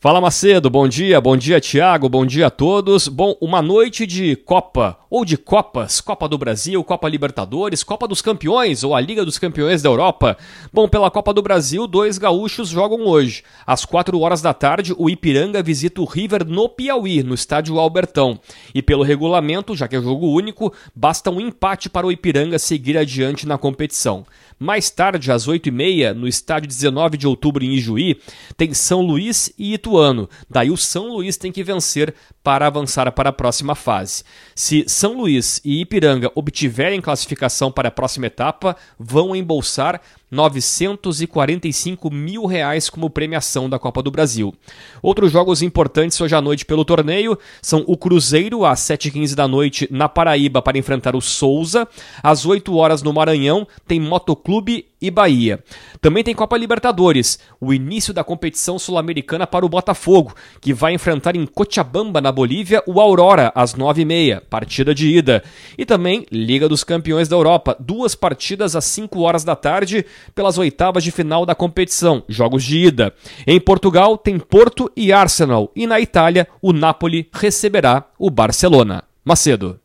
Fala Macedo, bom dia, bom dia Tiago, bom dia a todos. Bom, uma noite de Copa ou de Copas, Copa do Brasil, Copa Libertadores, Copa dos Campeões ou a Liga dos Campeões da Europa. Bom, pela Copa do Brasil, dois gaúchos jogam hoje. Às 4 horas da tarde, o Ipiranga visita o River no Piauí, no estádio Albertão. E pelo regulamento, já que é jogo único, basta um empate para o Ipiranga seguir adiante na competição. Mais tarde, às 8h30, no estádio 19 de outubro em Ijuí, tem São Luís e Ituano. Daí o São Luís tem que vencer para avançar para a próxima fase. Se São Luís e Ipiranga obtiverem classificação para a próxima etapa, vão embolsar 945 mil reais como premiação da Copa do Brasil. Outros jogos importantes hoje à noite pelo torneio são o Cruzeiro às 7h15 da noite na Paraíba para enfrentar o Souza. Às 8 horas no Maranhão tem Motoclube e Bahia. Também tem Copa Libertadores, o início da competição sul-americana para o Botafogo, que vai enfrentar em Cochabamba, na Bolívia, o Aurora às 9h30, partida de ida. E também Liga dos Campeões da Europa, duas partidas às 5 horas da tarde pelas oitavas de final da competição, jogos de ida. Em Portugal tem Porto e Arsenal, e na Itália o Napoli receberá o Barcelona. Macedo.